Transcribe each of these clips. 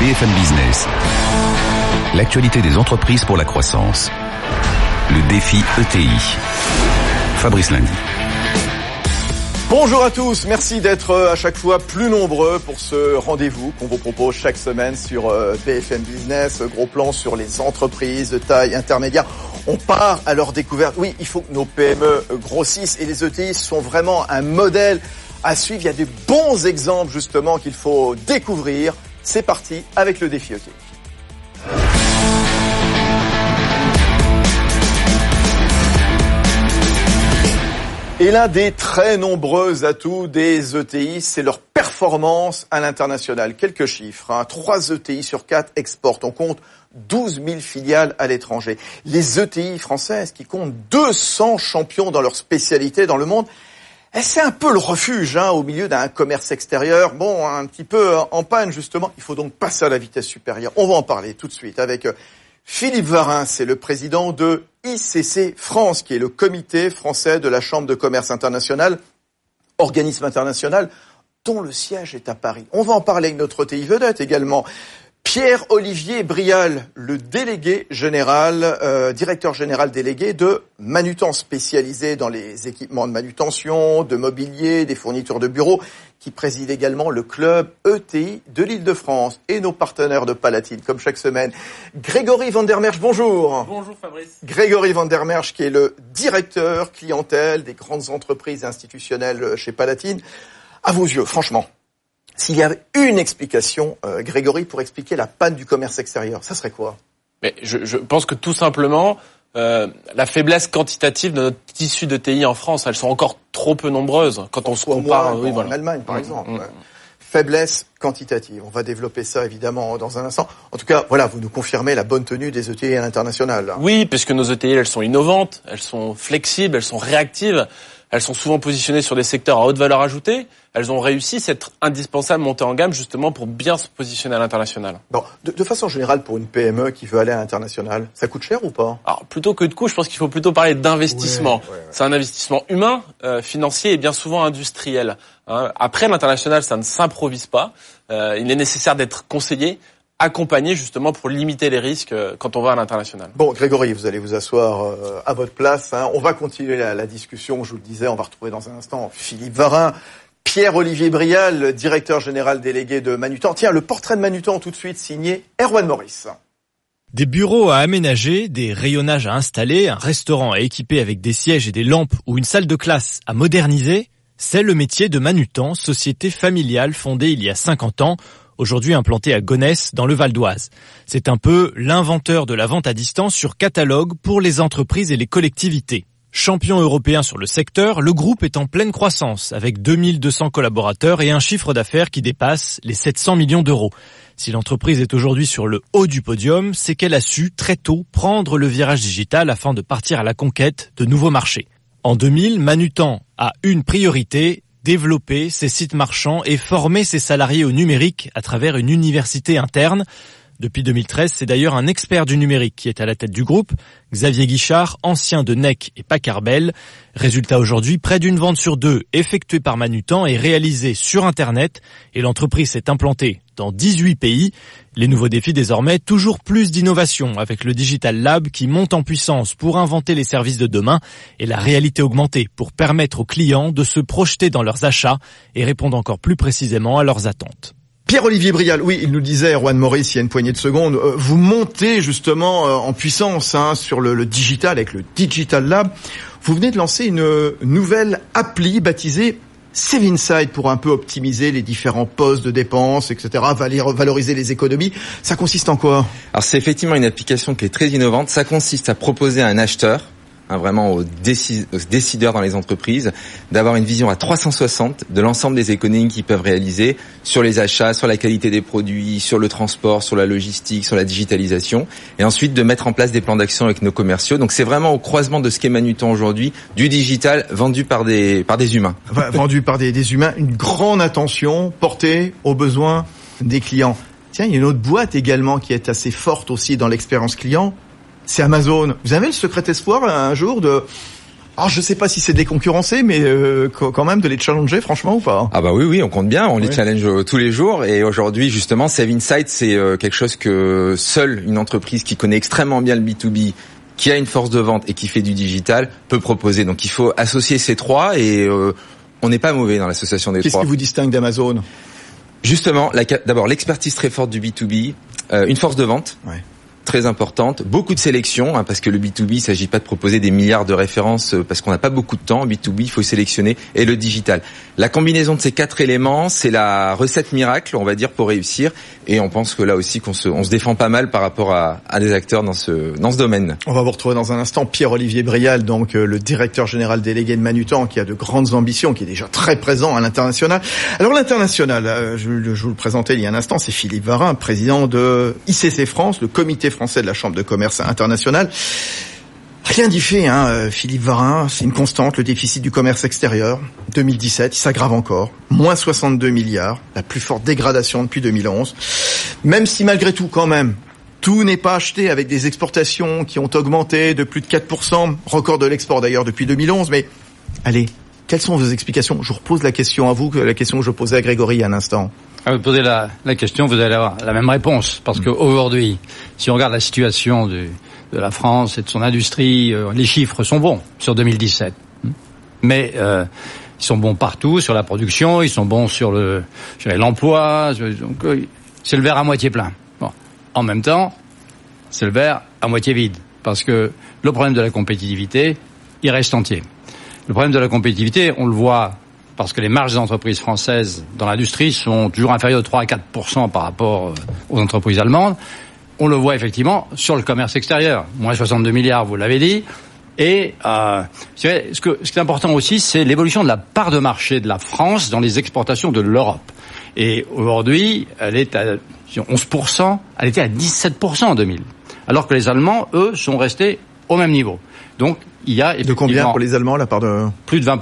BFM Business. L'actualité des entreprises pour la croissance. Le défi ETI. Fabrice Lundi. Bonjour à tous, merci d'être euh, à chaque fois plus nombreux pour ce rendez-vous qu'on vous propose chaque semaine sur euh, BFM Business, gros plan sur les entreprises de taille intermédiaire. On part à leur découverte. Oui, il faut que nos PME grossissent et les ETI sont vraiment un modèle à suivre. Il y a des bons exemples justement qu'il faut découvrir. C'est parti avec le défi ETI. Et l'un des très nombreux atouts des ETI, c'est leur performance à l'international. Quelques chiffres. Hein. 3 ETI sur 4 exportent. On compte 12 000 filiales à l'étranger. Les ETI françaises qui comptent 200 champions dans leur spécialité dans le monde, c'est un peu le refuge hein, au milieu d'un commerce extérieur, bon, un petit peu en panne justement. Il faut donc passer à la vitesse supérieure. On va en parler tout de suite avec euh, Philippe Varin, c'est le président de ICC France, qui est le comité français de la Chambre de commerce international, organisme international dont le siège est à Paris. On va en parler avec notre TI vedette également. Pierre-Olivier Brial, le délégué général, euh, directeur général délégué de Manutan, spécialisé dans les équipements de manutention, de mobilier, des fournitures de bureaux, qui préside également le club ETI de l'Île-de-France et nos partenaires de Palatine, comme chaque semaine. Grégory Vandermerch, bonjour. Bonjour Fabrice. Grégory Vandermerch, qui est le directeur clientèle des grandes entreprises institutionnelles chez Palatine. À vos yeux, franchement, s'il y avait une explication, euh, Grégory, pour expliquer la panne du commerce extérieur, ça serait quoi? Mais je, je, pense que tout simplement, euh, la faiblesse quantitative de notre tissu de TI en France, elles sont encore trop peu nombreuses quand on se compare. oui, voilà. En Allemagne, par mmh, exemple. Mmh. Faiblesse quantitative. On va développer ça évidemment dans un instant. En tout cas, voilà, vous nous confirmez la bonne tenue des ETI à l'international. Oui, puisque nos ETI, elles sont innovantes, elles sont flexibles, elles sont réactives. Elles sont souvent positionnées sur des secteurs à haute valeur ajoutée. Elles ont réussi cette indispensable montée en gamme justement pour bien se positionner à l'international. Bon, de, de, façon générale, pour une PME qui veut aller à l'international, ça coûte cher ou pas? Alors, plutôt que de coût, je pense qu'il faut plutôt parler d'investissement. Ouais, ouais, ouais. C'est un investissement humain, euh, financier et bien souvent industriel. Hein. Après, l'international, ça ne s'improvise pas. Euh, il est nécessaire d'être conseillé accompagner justement pour limiter les risques euh, quand on va à l'international. Bon, Grégory, vous allez vous asseoir euh, à votre place. Hein. On va continuer la, la, discussion. Je vous le disais, on va retrouver dans un instant Philippe Varin, Pierre-Olivier Brial, directeur général délégué de Manutan. Tiens, le portrait de Manutan tout de suite signé Erwan Maurice. Des bureaux à aménager, des rayonnages à installer, un restaurant à équiper avec des sièges et des lampes ou une salle de classe à moderniser, c'est le métier de Manutan, société familiale fondée il y a 50 ans aujourd'hui implanté à Gonesse dans le Val d'Oise. C'est un peu l'inventeur de la vente à distance sur catalogue pour les entreprises et les collectivités. Champion européen sur le secteur, le groupe est en pleine croissance avec 2200 collaborateurs et un chiffre d'affaires qui dépasse les 700 millions d'euros. Si l'entreprise est aujourd'hui sur le haut du podium, c'est qu'elle a su très tôt prendre le virage digital afin de partir à la conquête de nouveaux marchés. En 2000, Manutan a une priorité, développer ses sites marchands et former ses salariés au numérique à travers une université interne. Depuis 2013, c'est d'ailleurs un expert du numérique qui est à la tête du groupe, Xavier Guichard, ancien de NEC et Pacarbel. Résultat aujourd'hui, près d'une vente sur deux effectuée par Manutan est réalisée sur Internet et l'entreprise s'est implantée dans 18 pays. Les nouveaux défis désormais, toujours plus d'innovation avec le Digital Lab qui monte en puissance pour inventer les services de demain et la réalité augmentée pour permettre aux clients de se projeter dans leurs achats et répondre encore plus précisément à leurs attentes. Pierre-Olivier Brial, oui, il nous disait, Juan Maurice, il y a une poignée de secondes, euh, vous montez justement euh, en puissance hein, sur le, le, digital avec le Digital Lab. Vous venez de lancer une nouvelle appli baptisée Save Inside pour un peu optimiser les différents postes de dépenses, etc., valoriser les économies. Ça consiste en quoi? Alors c'est effectivement une application qui est très innovante. Ça consiste à proposer à un acheteur Hein, vraiment aux, décideurs dans les entreprises, d'avoir une vision à 360 de l'ensemble des économies qu'ils peuvent réaliser sur les achats, sur la qualité des produits, sur le transport, sur la logistique, sur la digitalisation, et ensuite de mettre en place des plans d'action avec nos commerciaux. Donc c'est vraiment au croisement de ce qu'est Manutan aujourd'hui, du digital vendu par des par des humains. vendu par des, des humains, une grande attention portée aux besoins des clients. Tiens, il y a une autre boîte également qui est assez forte aussi dans l'expérience client, c'est Amazon. Vous avez le secret espoir un jour de Alors je sais pas si c'est déconcurrencé, mais euh, quand même de les challenger, franchement ou pas? Ah bah oui, oui, on compte bien, on les challenge euh, tous les jours. Et aujourd'hui, justement, Save Insight, c'est euh, quelque chose que seule une entreprise qui connaît extrêmement bien le B2B qui a une force de vente et qui fait du digital peut proposer. Donc il faut associer ces trois et on n'est pas mauvais dans l'association des trois. Qu'est-ce qui vous distingue d'Amazon? Justement, d'abord l'expertise très forte du B2B, une force de vente. Ouais très importante, beaucoup de sélection, hein, parce que le B2B, il s'agit pas de proposer des milliards de références euh, parce qu'on n'a pas beaucoup de temps. B2B, il faut sélectionner et le digital. La combinaison de ces quatre éléments, c'est la recette miracle, on va dire, pour réussir. Et on pense que là aussi qu'on se, on se défend pas mal par rapport à, à, des acteurs dans ce dans ce domaine. On va vous retrouver dans un instant Pierre-Olivier Brial, donc euh, le directeur général délégué de Manutan, qui a de grandes ambitions, qui est déjà très présent à l'international. Alors l'international, euh, je, je, vous le présentais il y a un instant, c'est Philippe Varin, président de ICC France, le comité français de la Chambre de commerce internationale. Rien d'y fait, hein, euh, Philippe Varin, c'est une constante, le déficit du commerce extérieur. 2017, il s'aggrave encore. Moins 62 milliards, la plus forte dégradation depuis 2011. Même si malgré tout, quand même, tout n'est pas acheté avec des exportations qui ont augmenté de plus de 4%, record de l'export d'ailleurs depuis 2011, mais allez, quelles sont vos explications? Je vous repose la question à vous, la question que je posais à Grégory il y a un instant. À vous poser la, la, question, vous allez avoir la même réponse. Parce mm. qu'aujourd'hui, si on regarde la situation de, de, la France et de son industrie, euh, les chiffres sont bons sur 2017. Mais euh, ils sont bons partout, sur la production, ils sont bons sur le l'emploi. Euh, c'est le verre à moitié plein. Bon. En même temps, c'est le verre à moitié vide. Parce que le problème de la compétitivité, il reste entier. Le problème de la compétitivité, on le voit parce que les marges des entreprises françaises dans l'industrie sont toujours inférieures de 3 à 4% par rapport euh, aux entreprises allemandes. On le voit effectivement sur le commerce extérieur, moins 62 milliards, vous l'avez dit. Et euh, ce, ce qui est important aussi, c'est l'évolution de la part de marché de la France dans les exportations de l'Europe. Et aujourd'hui, elle est à 11%, elle était à 17% en 2000. Alors que les Allemands, eux, sont restés au même niveau. Donc, il y a de combien pour les Allemands la part de plus de 20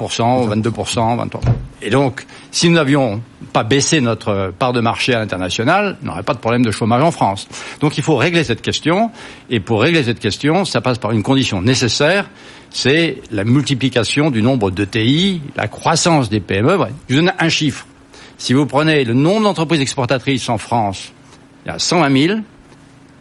22 23. Et donc, si nous n'avions pas baissé notre part de marché à l'international, on n'aurait pas de problème de chômage en France. Donc, il faut régler cette question. Et pour régler cette question, ça passe par une condition nécessaire, c'est la multiplication du nombre de TI, la croissance des PME. Je vous donne un chiffre. Si vous prenez le nombre d'entreprises exportatrices en France, il y a 120 000,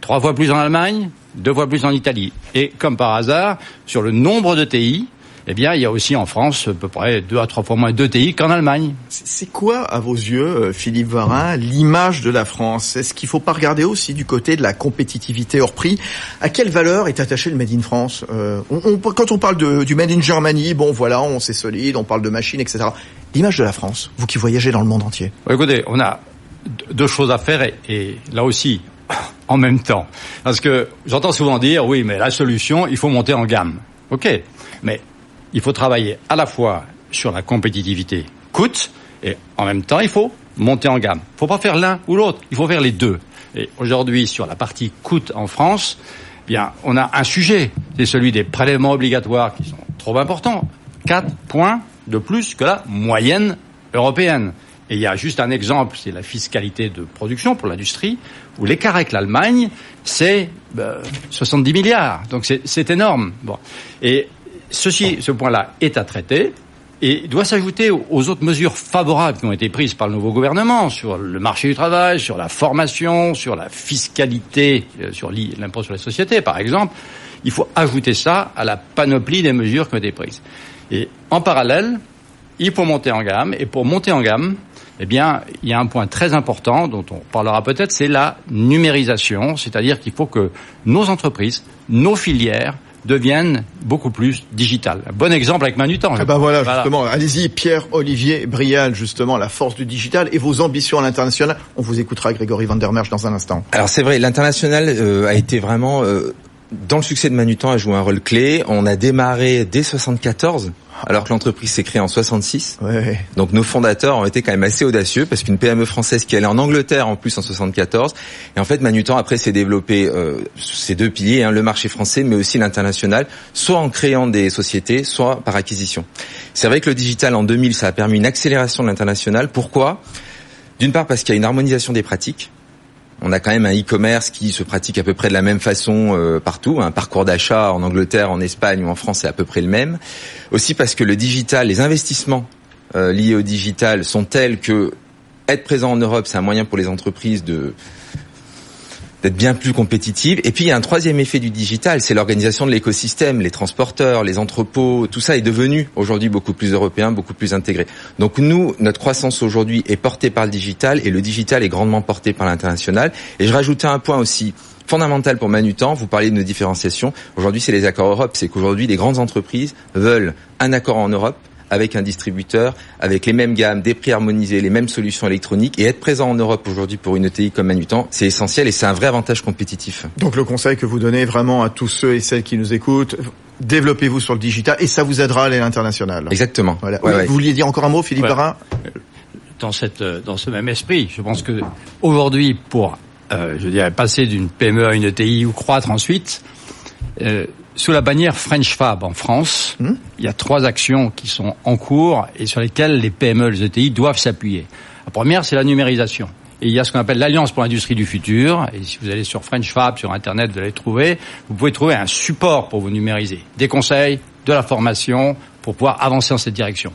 trois fois plus en Allemagne, deux fois plus en Italie. Et comme par hasard, sur le nombre de TI, eh bien, il y a aussi en France à peu près deux à trois fois moins de TI qu'en Allemagne. C'est quoi, à vos yeux, euh, Philippe Varin, l'image de la France? Est-ce qu'il ne faut pas regarder aussi du côté de la compétitivité hors prix? À quelle valeur est attaché le Made in France? Euh, Quand on parle de, du Made in Germany, bon voilà, on c'est solide, on parle de machines, etc. L'image de la France, vous qui voyagez dans le monde entier. écoutez, on a deux choses à faire et là aussi, en même temps. Parce que j'entends souvent dire, oui, mais la solution, il faut monter en gamme. OK, mais il faut travailler à la fois sur la compétitivité coûte et en même temps, il faut monter en gamme. Il ne faut pas faire l'un ou l'autre, il faut faire les deux. Et aujourd'hui, sur la partie coût en France, eh bien, on a un sujet, c'est celui des prélèvements obligatoires qui sont trop importants. Quatre points de plus que la moyenne européenne. Et il y a juste un exemple, c'est la fiscalité de production pour l'industrie, où l'écart avec l'Allemagne, c'est 70 bah, milliards. Donc c'est énorme. Bon. Et ceci, ce point-là est à traiter et doit s'ajouter aux autres mesures favorables qui ont été prises par le nouveau gouvernement sur le marché du travail, sur la formation, sur la fiscalité, euh, sur l'impôt sur les sociétés, par exemple. Il faut ajouter ça à la panoplie des mesures qui ont été prises. Et en parallèle, il faut monter en gamme. Et pour monter en gamme, eh bien, il y a un point très important dont on parlera peut-être, c'est la numérisation, c'est-à-dire qu'il faut que nos entreprises, nos filières deviennent beaucoup plus digitales. Un bon exemple avec Manutan. Ah bah voilà, justement, allez-y, Pierre-Olivier Brial, justement, la force du digital et vos ambitions à l'international. On vous écoutera, Grégory Van der Merch, dans un instant. Alors c'est vrai, l'international euh, a été vraiment... Euh, dans le succès de Manutan a joué un rôle clé. On a démarré dès 74 alors que l'entreprise s'est créée en 66. Ouais. Donc nos fondateurs ont été quand même assez audacieux parce qu'une PME française qui allait en Angleterre en plus en 74 et en fait Manutan après s'est développé euh, ces deux piliers, hein, le marché français mais aussi l'international, soit en créant des sociétés, soit par acquisition. C'est vrai que le digital en 2000 ça a permis une accélération de l'international. Pourquoi? D'une part parce qu'il y a une harmonisation des pratiques on a quand même un e-commerce qui se pratique à peu près de la même façon euh, partout. Un parcours d'achat en Angleterre, en Espagne ou en France est à peu près le même. Aussi parce que le digital, les investissements euh, liés au digital sont tels que être présent en Europe, c'est un moyen pour les entreprises de d'être bien plus compétitive. Et puis il y a un troisième effet du digital, c'est l'organisation de l'écosystème, les transporteurs, les entrepôts, tout ça est devenu aujourd'hui beaucoup plus européen, beaucoup plus intégré. Donc nous, notre croissance aujourd'hui est portée par le digital et le digital est grandement porté par l'international. Et je rajoutais un point aussi fondamental pour Manutan, vous parlez de nos différenciations. Aujourd'hui, c'est les accords Europe. C'est qu'aujourd'hui, les grandes entreprises veulent un accord en Europe avec un distributeur, avec les mêmes gammes, des prix harmonisés, les mêmes solutions électroniques et être présent en Europe aujourd'hui pour une ETI comme Manutan, c'est essentiel et c'est un vrai avantage compétitif. Donc le conseil que vous donnez vraiment à tous ceux et celles qui nous écoutent, développez-vous sur le digital et ça vous aidera à aller à l'international. Exactement. Voilà. Vous vouliez dire encore un mot, Philippe Barin? Dans cette dans ce même esprit, je pense que aujourd'hui pour euh, je dirais passer d'une PME à une ETI ou croître ensuite, euh, sous la bannière French Fab en France, hmm il y a trois actions qui sont en cours et sur lesquelles les PME, les ETI doivent s'appuyer. La première, c'est la numérisation. Et il y a ce qu'on appelle l'Alliance pour l'industrie du futur. Et si vous allez sur French Fab, sur Internet, vous allez trouver. Vous pouvez trouver un support pour vous numériser. Des conseils, de la formation, pour pouvoir avancer dans cette direction.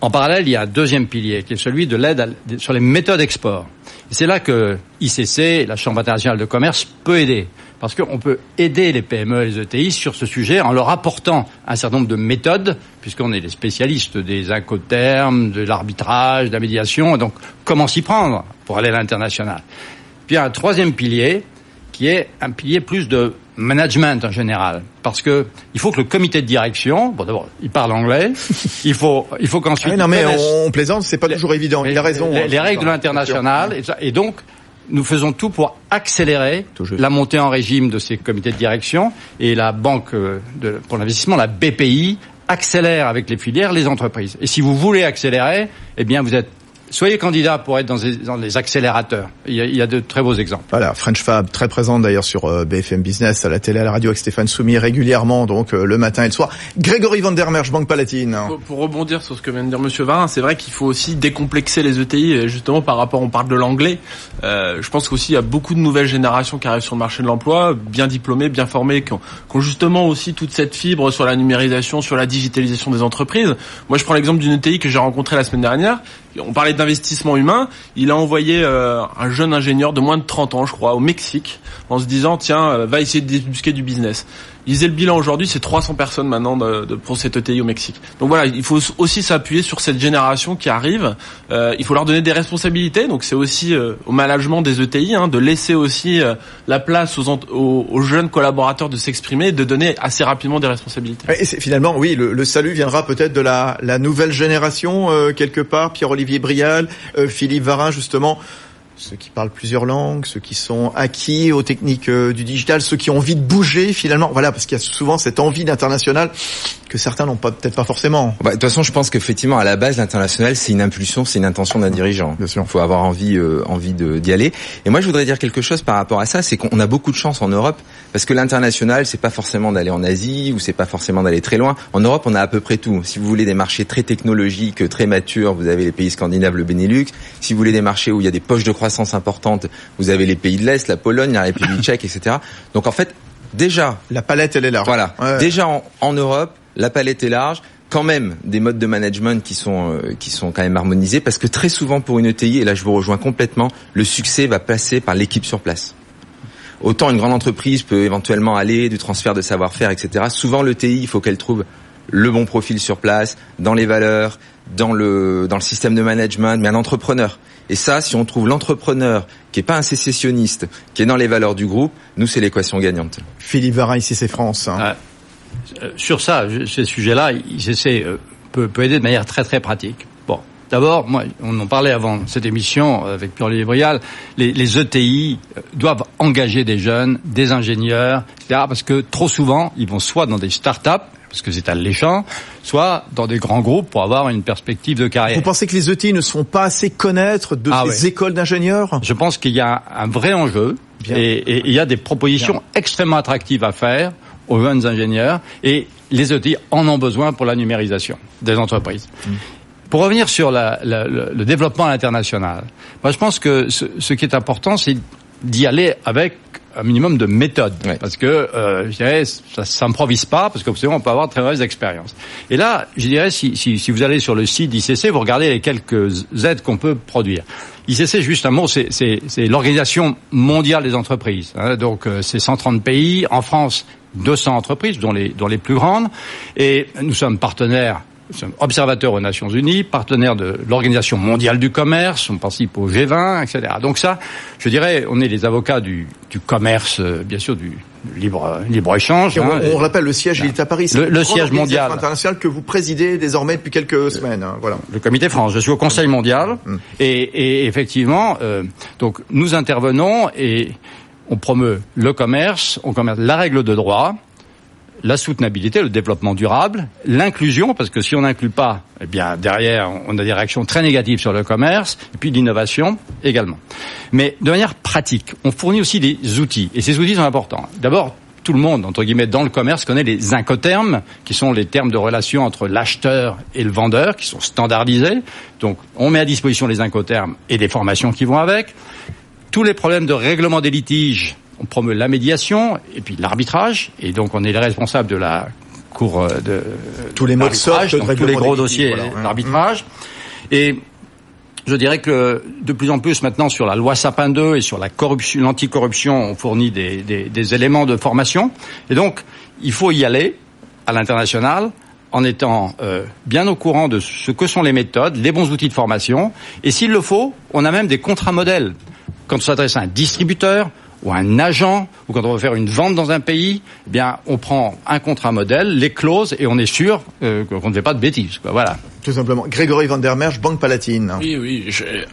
En parallèle, il y a un deuxième pilier, qui est celui de l'aide sur les méthodes export. C'est là que ICC, la Chambre internationale de commerce, peut aider parce qu'on peut aider les PME et les ETI sur ce sujet en leur apportant un certain nombre de méthodes, puisqu'on est des spécialistes des incoterms, de l'arbitrage, de la médiation, donc comment s'y prendre pour aller à l'international. Puis il y a un troisième pilier, qui est un pilier plus de management en général, parce que il faut que le comité de direction, bon d'abord, il parle anglais, il faut, il faut qu'ensuite. Ah non mais on, plaisante, c'est pas toujours évident. Il a raison. Les, hein, règles de l'international et, donc nous faisons tout pour accélérer la montée en régime de ces comités de direction et la banque euh, de, pour l'investissement, la BPI, accélère avec les filières les entreprises. Et si vous voulez accélérer, eh bien vous êtes Soyez candidat pour être dans les, dans les accélérateurs. Il y, a, il y, a, de très beaux exemples. Voilà, French Fab, très présente d'ailleurs sur euh, BFM Business, à la télé, à la radio avec Stéphane Soumy régulièrement, donc euh, le matin et le soir. Grégory Van der Merch, Banque Palatine. Pour, rebondir sur ce que vient de dire Monsieur Varin, c'est vrai qu'il faut aussi décomplexer les ETI, justement par rapport, on parle de l'anglais. Euh, je pense qu'aussi il y a beaucoup de nouvelles générations qui arrivent sur le marché de l'emploi, bien diplômées, bien formées, qui ont, qui ont, justement aussi toute cette fibre sur la numérisation, sur la digitalisation des entreprises. Moi, je prends l'exemple d'une ETI que j'ai rencontrée la semaine dernière. On parlait d'investissement humain, il a envoyé euh, un jeune ingénieur de moins de 30 ans, je crois, au Mexique, en se disant, tiens, euh, va essayer de débusquer du business. Il disait le bilan aujourd'hui, c'est 300 personnes maintenant de, de, pour cette ETI au Mexique. Donc voilà, il faut aussi s'appuyer sur cette génération qui arrive. Euh, il faut leur donner des responsabilités. Donc c'est aussi euh, au management des ETI hein, de laisser aussi euh, la place aux, aux, aux, jeunes collaborateurs de s'exprimer, de donner assez rapidement des responsabilités. Et finalement, oui, le, le salut viendra peut-être de la, la, nouvelle génération euh, quelque part. Pierre-Olivier Brial, Philippe Varin, justement ceux qui parlent plusieurs langues, ceux qui sont acquis aux techniques euh, du digital, ceux qui ont envie de bouger finalement. Voilà, parce qu'il y a souvent cette envie d'international que certains n'ont pas peut-être pas forcément. Bah, de toute façon, je pense qu'effectivement, à la base, l'international, c'est une impulsion, c'est une intention d'un dirigeant. Bien sûr. Il faut avoir envie, euh, envie d'y aller. Et moi, je voudrais dire quelque chose par rapport à ça, c'est qu'on a beaucoup de chance en Europe, parce que l'international, c'est pas forcément d'aller en Asie ou c'est pas forcément d'aller très loin. En Europe, on a à peu près tout. Si vous voulez des marchés très technologiques, très matures, vous avez les pays scandinaves, le Benelux. Si vous voulez des marchés où il y a des poches de croissance importantes, vous avez les pays de l'Est, la Pologne, la République tchèque, etc. Donc en fait, déjà, la palette, elle est large. Voilà. Déjà en, en Europe, la palette est large. Quand même des modes de management qui sont euh, qui sont quand même harmonisés parce que très souvent pour une ETI et là je vous rejoins complètement le succès va passer par l'équipe sur place. Autant une grande entreprise peut éventuellement aller du transfert de savoir-faire etc souvent l'ETI il faut qu'elle trouve le bon profil sur place dans les valeurs dans le dans le système de management mais un entrepreneur. Et ça si on trouve l'entrepreneur qui est pas un sécessionniste qui est dans les valeurs du groupe nous c'est l'équation gagnante. Philippe Varin ici c'est France hein. ah sur ça, ces sujets-là, ICC euh, peut, peut, aider de manière très très pratique. Bon, d'abord, moi, on en parlait avant cette émission avec Pierre-Olivier Brial, les, les, ETI euh, doivent engager des jeunes, des ingénieurs, etc. Parce que trop souvent, ils vont soit dans des start-up, parce que c'est alléchant, soit dans des grands groupes pour avoir une perspective de carrière. Vous pensez que les ETI ne se font pas assez connaître de ah ces écoles d'ingénieurs? Je pense qu'il y a un vrai enjeu et, il y a des propositions Bien. extrêmement attractives à faire aux jeunes ingénieurs et les ETI en ont besoin pour la numérisation des entreprises. Mmh. Pour revenir sur la, la, le, le, développement international, moi je pense que ce, ce qui est important, c'est d'y aller avec un minimum de méthode, parce que euh, je dirais ça s'improvise pas, parce que on peut avoir de très mauvaises expériences. Et là, je dirais si, si, si vous allez sur le site d'ICC, vous regardez les quelques aides qu'on peut produire. ICC, juste un mot, c'est l'organisation mondiale des entreprises. Hein, donc euh, c'est 130 pays. En France, 200 entreprises, dont les, dont les plus grandes. Et nous sommes partenaires nous sommes observateurs aux Nations Unies, partenaires de l'Organisation mondiale du commerce, on participe au G20, etc. Donc ça, je dirais, on est les avocats du, du commerce, euh, bien sûr, du libre libre échange. Hein, on, rappelle le siège, il est à Paris. Le, le siège mondial international que vous présidez désormais depuis quelques semaines. Hein, voilà. Le Comité France. Je suis au Conseil mondial mm. et, et, effectivement, euh, donc nous intervenons et on promeut le commerce, on commerce la règle de droit la soutenabilité, le développement durable, l'inclusion, parce que si on n'inclut pas, eh bien derrière, on a des réactions très négatives sur le commerce, et puis l'innovation également. Mais de manière pratique, on fournit aussi des outils, et ces outils sont importants. D'abord, tout le monde, entre guillemets, dans le commerce connaît les incoterms, qui sont les termes de relation entre l'acheteur et le vendeur, qui sont standardisés. Donc, on met à disposition les incoterms et des formations qui vont avec. Tous les problèmes de règlement des litiges on promeut la médiation et puis l'arbitrage, et donc on est les responsables de la cour euh, de tous les modes tous les gros dossiers d'arbitrage. Et je dirais que de plus en plus maintenant sur la loi Sapin 2 et sur la corruption, l'anticorruption, on fournit des, des, éléments de formation. Et donc, il faut y aller à l'international en étant euh, bien au courant de ce que sont les méthodes, les bons outils de formation. Et s'il le faut, on a même des contrats modèles. Quand on s'adresse à un distributeur, ou un agent, ou quand on veut faire une vente dans un pays, eh bien, on prend un contrat modèle, les clauses, et on est sûr euh, qu'on ne fait pas de bêtises. Voilà. Tout simplement. Grégory Van der Merch, Banque Palatine. Oui, oui.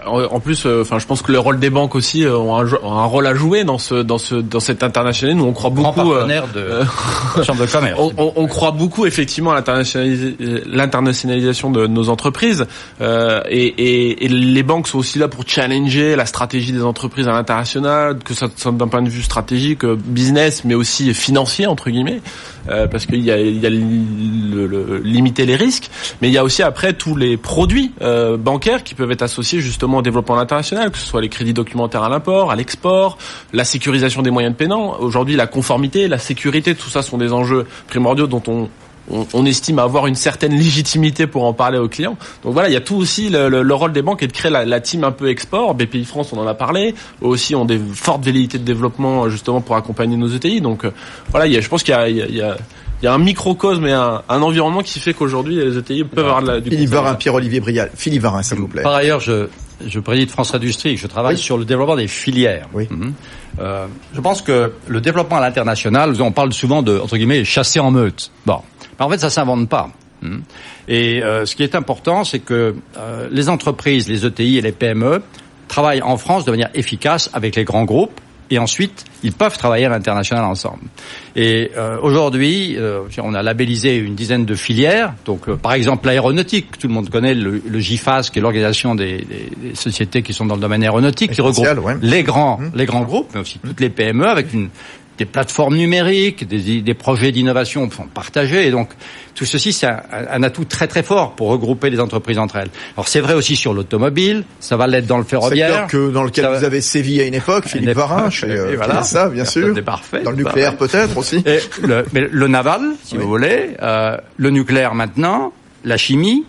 en plus, euh, enfin, je pense que le rôle des banques aussi euh, ont un, un, rôle à jouer dans ce, dans ce, dans cet international. Nous, on croit beaucoup. partenaire de chambre de commerce. On, on, croit beaucoup effectivement à l'internationalisation de nos entreprises, euh, et, et, et, les banques sont aussi là pour challenger la stratégie des entreprises à l'international, que ça, d'un point de vue stratégique, business, mais aussi financier entre guillemets, parce qu'il y a, il y a le, le, limiter les risques, mais il y a aussi après tous les produits euh, bancaires qui peuvent être associés justement au développement international, que ce soit les crédits documentaires à l'import, à l'export, la sécurisation des moyens de paiement. Aujourd'hui, la conformité, la sécurité, tout ça sont des enjeux primordiaux dont on on, estime avoir une certaine légitimité pour en parler aux clients. Donc voilà, il y a tout aussi le, rôle des banques est de créer la, team un peu export. BPI France, on en a parlé. Eux aussi ont des fortes velléités de développement justement pour accompagner nos ETI. Donc euh, voilà, y a, je pense qu'il y a il y a un microcosme et un, un environnement qui fait qu'aujourd'hui les ETI peuvent avoir de la, du Philippe Varin, Pierre-Olivier Brial. Philippe Varin, s'il vous plaît. Par ailleurs, je, je préside France Industrie, je travaille sur le développement des filières. Oui. Mhm. Euh, je pense que le développement à l'international, on parle souvent de, entre guillemets, chasser en meute. Bon. Mais en fait, ça s'invente pas. Mhm. Et euh, ce qui est important, c'est que euh, les entreprises, les ETI et les PME travaillent en France de manière efficace avec les grands groupes et ensuite ils peuvent travailler à l'international ensemble. Et euh, aujourd'hui, euh, on a labellisé une dizaine de filières. Donc, euh, par exemple, l'aéronautique, tout le monde connaît le, le GIFAS, qui est l'organisation des, des, des, sociétés qui sont dans le domaine aéronautique, qui regroupe les grands, mmh. les grands groupes, mais aussi toutes les PME, avec une des plateformes numériques, des, des projets d'innovation partagés. Et donc, tout ceci, c'est un, atout très très fort pour regrouper les entreprises entre elles. Alors, c'est vrai aussi sur l'automobile, ça va l'être dans le ferroviaire. que dans lequel vous avez sévi à une époque, Philippe Varin, euh, voilà, ça, bien sûr. Parfait. Dans le nucléaire peut-être aussi. Et le, mais le naval, si vous voulez, euh, le nucléaire maintenant, la chimie,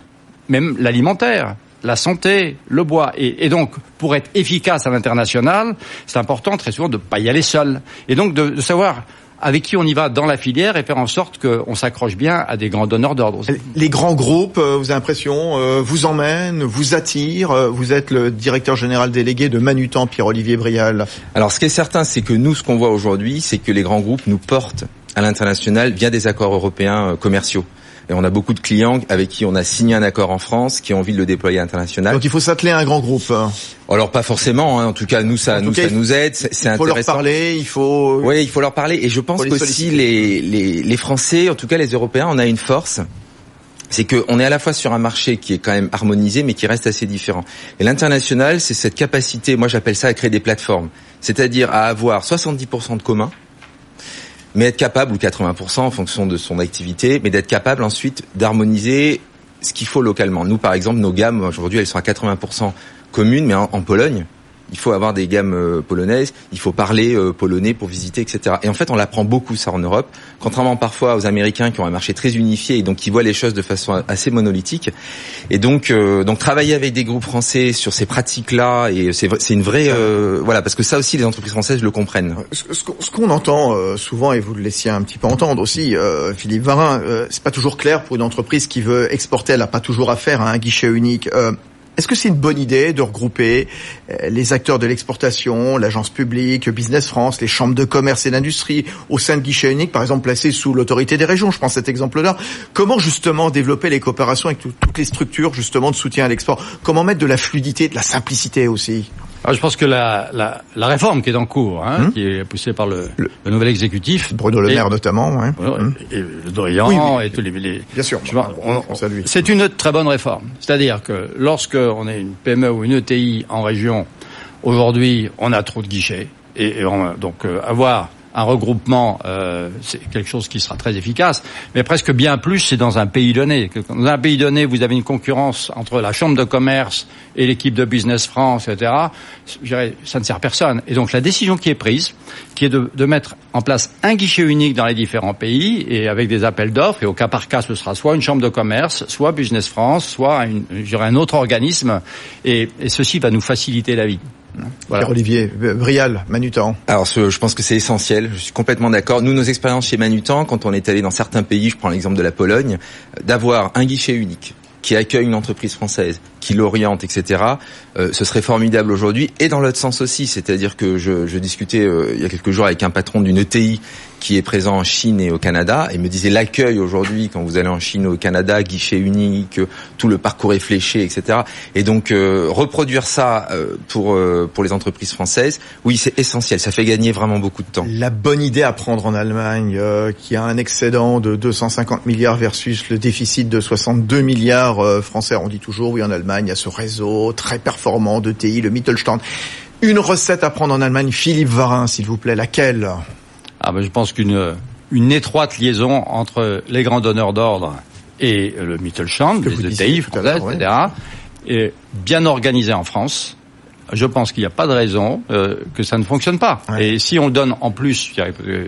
même l'alimentaire la santé, le bois. Et, donc, pour être efficace à l'international, c'est important très souvent de ne pas y aller seul. Et donc de, savoir avec qui on y va dans la filière et faire en sorte qu'on s'accroche bien à des grands donneurs d'ordre. Les grands groupes, euh, vous avez l'impression, euh, vous emmènent, vous attirent. Euh, vous êtes le directeur général délégué de Manutan, Pierre-Olivier Brial. Alors ce qui est certain, c'est que nous, ce qu'on voit aujourd'hui, c'est que les grands groupes nous portent à l'international via des accords européens commerciaux. Et on a beaucoup de clients avec qui on a signé un accord en France, qui ont envie de le déployer international. Donc il faut s'atteler à un grand groupe. Alors pas forcément. Hein. En tout cas, nous ça, nous, ça nous aide. C'est intéressant. Il faut leur parler. Il faut. Oui, il faut leur parler. Et je pense qu'aussi les, les les Français, en tout cas les Européens, on a une force c'est qu'on est à la fois sur un marché qui est quand même harmonisé, mais qui reste assez différent. Et l'international, c'est cette capacité, moi j'appelle ça à créer des plateformes, c'est-à-dire à avoir 70% de commun, mais être capable, ou 80% en fonction de son activité, mais d'être capable ensuite d'harmoniser ce qu'il faut localement. Nous, par exemple, nos gammes, aujourd'hui, elles sont à 80% communes, mais en, Pologne, il faut avoir des gammes euh, polonaises, il faut parler euh, polonais pour visiter, etc. Et en fait, on apprend beaucoup ça en Europe, contrairement parfois aux Américains qui ont un marché très unifié et donc qui voient les choses de façon assez monolithique. Et donc, euh, donc travailler avec des groupes français sur ces pratiques-là, et c'est une vraie, euh, voilà, parce que ça aussi, les entreprises françaises le comprennent. Ce, qu'on- entend euh, souvent, et vous le laissiez un petit peu entendre aussi, euh, Philippe Varin, c'est pas toujours clair pour une entreprise qui veut exporter, elle n'a pas toujours affaire à un guichet unique. Est-ce que c'est une bonne idée de regrouper euh, les acteurs de l'exportation, l'agence publique, Business France, les chambres de commerce et d'industrie au sein de guichets uniques, par exemple placés sous l'autorité des régions? Je prends cet exemple-là. Comment justement développer les coopérations avec tout- toutes les structures justement de soutien à l'export? Comment mettre de la fluidité, de la simplicité aussi? Alors, je pense que la, la, la réforme qui est en cours, hein, Hum. qui est poussée par le, le nouvel exécutif, Bruno Le Et- Maire notamment. Ouais. Voilà, Hum. et le Dorian Oui, oui. et tous les, les- Bien sûr. c'est une très bonne réforme. C'est-à-dire que lorsque on est une PME ou une ETI en région, aujourd'hui, on a trop de guichets et, et on- donc euh, avoir un regroupement, euh, c'est quelque chose qui sera très efficace, mais presque bien plus, c'est dans un pays donné. Dans un pays donné, vous avez une concurrence entre la chambre de commerce et l'équipe de Business France, etc. Je dirais, ça ne sert personne. Et donc la décision qui est prise, qui est de, mettre en place un guichet unique dans les différents pays et avec des appels d'offres, et au cas par cas, ce sera soit une chambre de commerce, soit Business France, soit un autre organisme, et ceci va nous faciliter la vie. Voilà. Pierre-Olivier Brial, Manutan. Alors, ce- je pense que c'est essentiel. Je suis complètement d'accord. Nous, nos expériences chez Manutan, quand on est allé dans certains pays, je prends l'exemple de la Pologne, euh, d'avoir un guichet unique qui accueille une entreprise française, qui l'oriente, etc. euh, ce serait formidable aujourd'hui. Et dans l'autre sens aussi, c'est-à-dire que je, je discutais euh, il y a quelques jours avec un patron d'une ETI qui est présent en Chine et au Canada, et me disait l'accueil aujourd'hui quand vous allez en Chine ou au Canada, guichet unique, tout le parcours est fléché, etc. Et donc euh, reproduire ça euh, pour euh, pour les entreprises françaises, oui, c'est essentiel. Ça fait gagner vraiment beaucoup de temps. La bonne idée à prendre en Allemagne, euh, qui a un excédent de 250 milliards versus le déficit de 62 milliards euh, français. On dit toujours, oui, en Allemagne, il y a ce réseau très performant de TI, le Mittelstand. Une recette à prendre en Allemagne, Philippe Varin, s'il vous plaît, laquelle? Ah ben, je pense qu'une une étroite liaison entre les grands donneurs d'ordre et le Mittelstand, les ouais. etc., est bien organisé en France. Je pense qu'il n'y a pas de raison euh, que ça ne fonctionne pas. Ouais. Et si on donne en plus euh,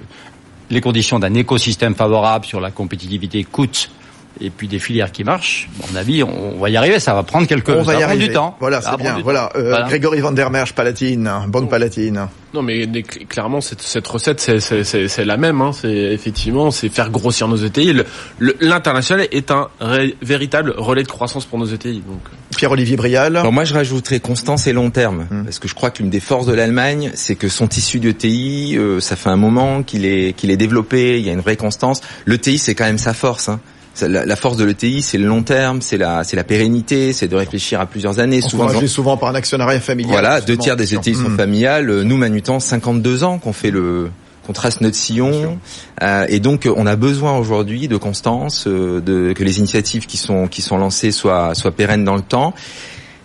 les conditions d'un écosystème favorable sur la compétitivité coûte et puis des filières qui marchent, à mon avis, on, va y arriver. Ça va prendre quelques On va ça y arriver. du temps. Voilà, c'est bien. Voilà, euh, Voilà. Grégory Van der Merch, Palatine, bonne Palatine. Non, mais mais cl- clairement, cette, cette recette, c'est- c'est c'est- c'est la même. Hein. C'est effectivement, c'est faire grossir nos ETI. Le- le- L'international est un ré- véritable relais de croissance pour nos ETI. Donc, Pierre-Olivier Brial. Alors moi je rajouterais constance et long terme Hum. parce que je crois que l'une des forces de l'Allemagne c'est que son tissu de TI euh, ça fait un moment qu'il est qu'il est développé il y a une vraie constance le TI c'est quand même sa force hein. La, la force de l'ETI, c'est le long terme, c'est la, c'est la pérennité, c'est de réfléchir à plusieurs années. Souvent, Encouragé souvent par un actionnariat familial. voilà, deux tiers des ETI sont Hum. familiales. Nous, Manutan, 52 ans qu'on fait le, qu'on trace notre sillon, Euh, et donc on a besoin aujourd'hui de constance, euh, de que les initiatives qui sont qui sont lancées soient soient pérennes dans le temps,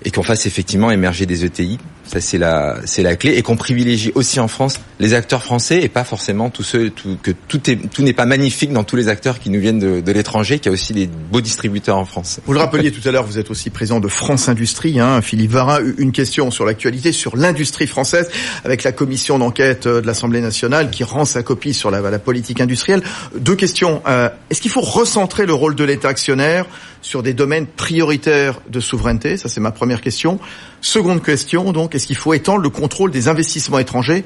et qu'on fasse effectivement émerger des ETI. Ça c'est la c'est la clé, et qu'on privilégie aussi en France les acteurs français et pas forcément tous ceux que tout est tout n'est pas magnifique dans tous les acteurs qui nous viennent de, de l'étranger, qu'il y a aussi des beaux distributeurs en France. Vous le rappeliez tout à l'heure, vous êtes aussi président de France Industrie, hein, Philippe Varin. Une question sur l'actualité, sur l'industrie française, avec la commission d'enquête euh, de l'Assemblée nationale qui rend sa copie sur la, la politique industrielle. Deux questions. Euh, Est-ce qu'il faut recentrer le rôle de l'État actionnaire sur des domaines prioritaires de souveraineté? Ça, c'est ma première question. Seconde question, donc, est-ce qu'il faut étendre le contrôle des investissements étrangers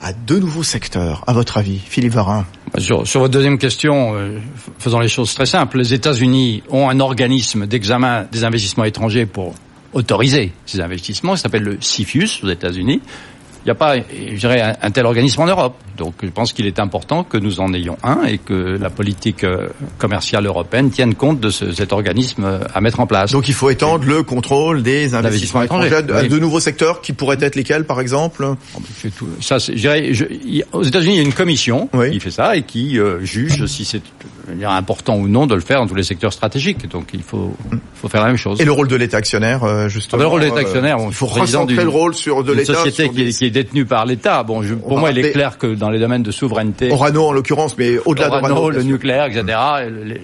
à de nouveaux secteurs, à votre avis, Philippe Varin? Sur, votre deuxième question, euh, faisons les choses très simples. Les États-Unis ont un organisme d'examen des investissements étrangers pour autoriser ces investissements. Ça s'appelle le CFIUS aux États-Unis. Il n'y a pas, je dirais, un, un tel organisme en Europe. Donc, je pense qu'il est important que nous en ayons un et que la politique euh, commerciale européenne tienne compte de ce- cet organisme euh, à mettre en place. Donc il faut étendre le contrôle des investissements étrangers étranger, à oui. de nouveaux secteurs qui pourraient être lesquels, par exemple? Tout. Ça, je dirais, je- il- aux États-Unis, il y a une commission Oui. qui fait ça et qui euh, juge si c'est important ou non de le faire dans tous les secteurs stratégiques. Donc il faut, faut faire la même chose. Et le rôle de l'État actionnaire, euh, justement. Ah le rôle de l'État actionnaire, il faut recentrer le rôle sur de l'État. société qui, est, qui, est, détenue par l'État. Bon, je, pour moi, il est clair que dans les domaines de souveraineté, Orano en l'occurrence, mais au-delà d'Orano, le nucléaire, etc.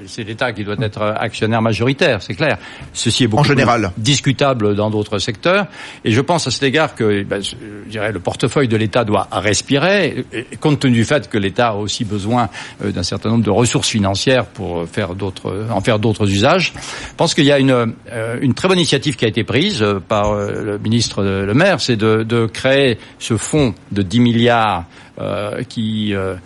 C'est l'État qui doit être actionnaire majoritaire, c'est clair. Ceci est beaucoup en général. discutable dans d'autres secteurs. Et je pense à cet égard que, ben, je dirais, le portefeuille de l'État doit respirer, compte tenu du fait que l'État a aussi besoin euh, d'un certain nombre de ressources financières pour faire en faire d'autres usages. Je pense qu'il y a une, euh, très bonne initiative qui a été prise euh, par le ministre Le Maire, c'est de, créer ce fonds de 10 milliards euh, qui euh,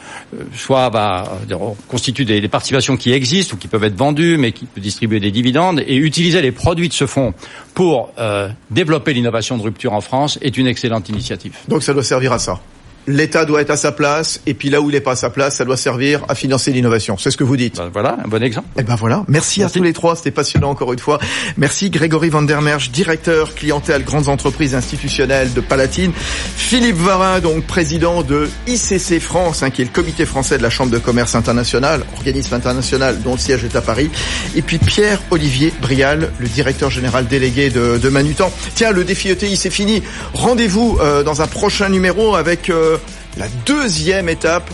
soit va constitue des, participations qui existent ou qui peuvent être vendues, mais qui peut distribuer des dividendes et utiliser les produits de ce fonds pour euh, développer l'innovation de rupture en France est une excellente initiative. Donc ça doit servir à ça l'État doit être à sa place, et puis là où il n'est pas à sa place, ça doit servir à financer l'innovation. C'est ce que vous dites. Ben voilà, un bon exemple. Eh ben voilà. Merci, Merci. à tous les trois, c'était passionnant encore une fois. Merci Grégory Van der Merch, directeur clientèle grandes entreprises institutionnelles de Palatine. Philippe Varin, donc président de ICC France, hein, qui est le comité français de la Chambre de commerce internationale, organisme international dont le siège est à Paris. Et puis Pierre-Olivier Brial, le directeur général délégué de, de Manutan. Tiens, le défi ETI, c'est fini. Rendez-vous euh, dans un prochain numéro avec... Euh, la deuxième étape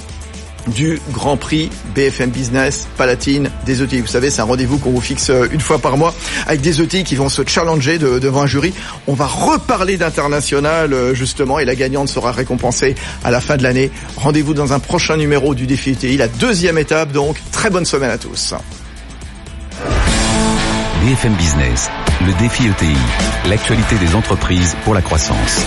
du Grand Prix BFM Business Palatine des ETI. Vous savez, c'est un rendez-vous qu'on vous fixe euh, une fois par mois avec des ETI qui vont se challenger devant un jury. On va reparler d'international euh, justement et la gagnante sera récompensée à la fin de l'année. Rendez-vous dans un prochain numéro du défi ETI, la deuxième étape donc. Très bonne semaine à tous. BFM Business, le défi ETI, l'actualité des entreprises pour la croissance.